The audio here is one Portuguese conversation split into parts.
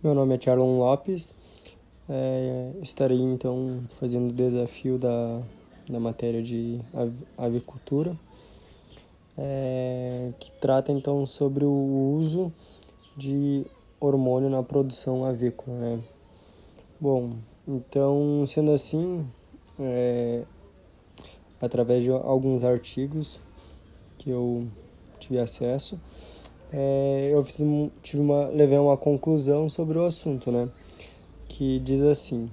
Meu nome é Charlon Lopes. É, estarei então fazendo o desafio da, da matéria de avicultura, é, que trata então sobre o uso de hormônio na produção avícola. Né? Bom, então sendo assim, é, através de alguns artigos que eu tive acesso, é, eu fiz, tive uma, levei uma conclusão sobre o assunto, né? Que diz assim: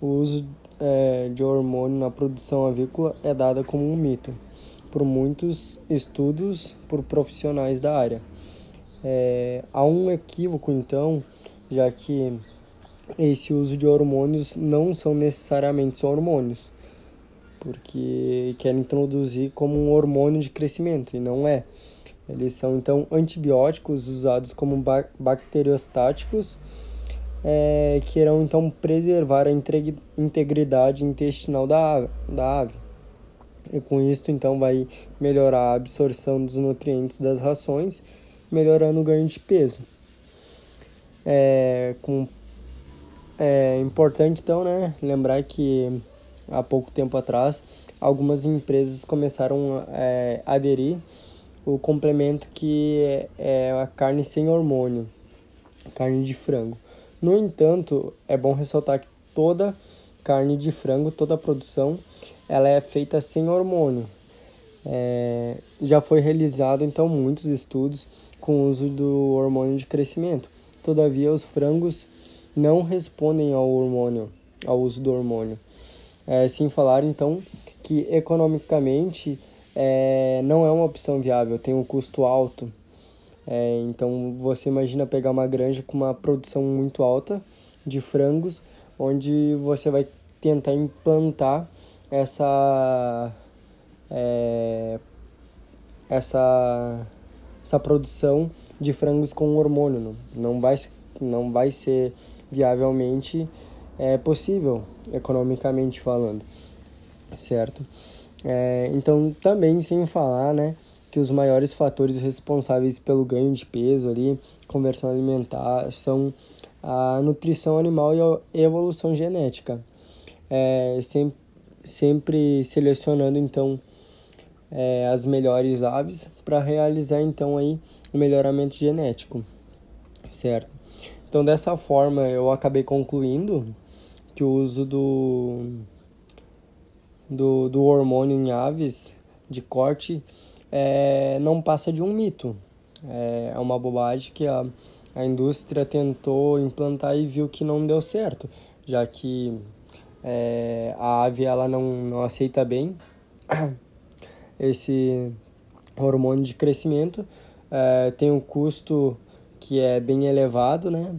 o uso é, de hormônio na produção avícola é dado como um mito por muitos estudos por profissionais da área. É, há um equívoco, então, já que esse uso de hormônios não são necessariamente só hormônios, porque querem introduzir como um hormônio de crescimento, e não é. Eles são então antibióticos usados como bacteriostáticos é, que irão então preservar a integridade intestinal da ave, da ave. E com isso então vai melhorar a absorção dos nutrientes das rações, melhorando o ganho de peso. É, com, é importante então né, lembrar que há pouco tempo atrás algumas empresas começaram é, a aderir o complemento que é, é a carne sem hormônio, carne de frango. No entanto, é bom ressaltar que toda carne de frango, toda a produção, ela é feita sem hormônio. É, já foi realizado então muitos estudos com o uso do hormônio de crescimento. Todavia, os frangos não respondem ao hormônio, ao uso do hormônio. É, sem falar então que economicamente é, não é uma opção viável, tem um custo alto. É, então você imagina pegar uma granja com uma produção muito alta de frangos, onde você vai tentar implantar essa é, essa essa produção de frangos com hormônio não vai não vai ser viavelmente é, possível economicamente falando certo é, então, também sem falar, né, que os maiores fatores responsáveis pelo ganho de peso ali, conversão alimentar, são a nutrição animal e a evolução genética. É, sempre, sempre selecionando, então, é, as melhores aves para realizar, então, aí o melhoramento genético, certo? Então, dessa forma, eu acabei concluindo que o uso do do, do hormônio em aves de corte é, não passa de um mito. É, é uma bobagem que a, a indústria tentou implantar e viu que não deu certo, já que é, a ave ela não, não aceita bem esse hormônio de crescimento, é, tem um custo que é bem elevado, né?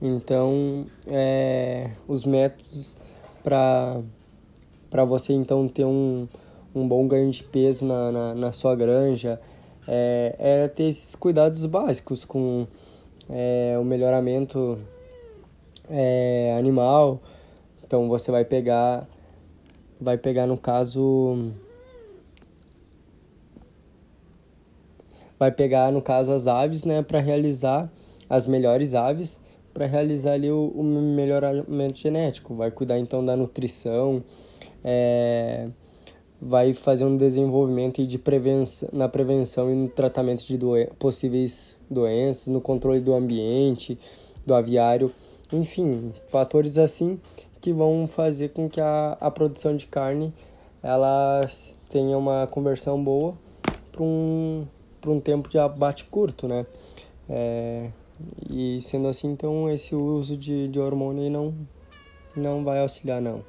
Então, é, os métodos para para você então ter um, um bom ganho de peso na, na, na sua granja, é, é, ter esses cuidados básicos com é, o melhoramento é, animal. Então você vai pegar, vai pegar no caso, vai pegar no caso as aves, né, para realizar as melhores aves para realizar ali o, o melhoramento genético. Vai cuidar então da nutrição, é, vai fazer um desenvolvimento de prevenção, na prevenção e no tratamento de doen possíveis doenças, no controle do ambiente, do aviário, enfim, fatores assim que vão fazer com que a, a produção de carne ela tenha uma conversão boa para um, um tempo de abate curto, né? É, e sendo assim, então esse uso de, de hormônio não, não vai auxiliar não.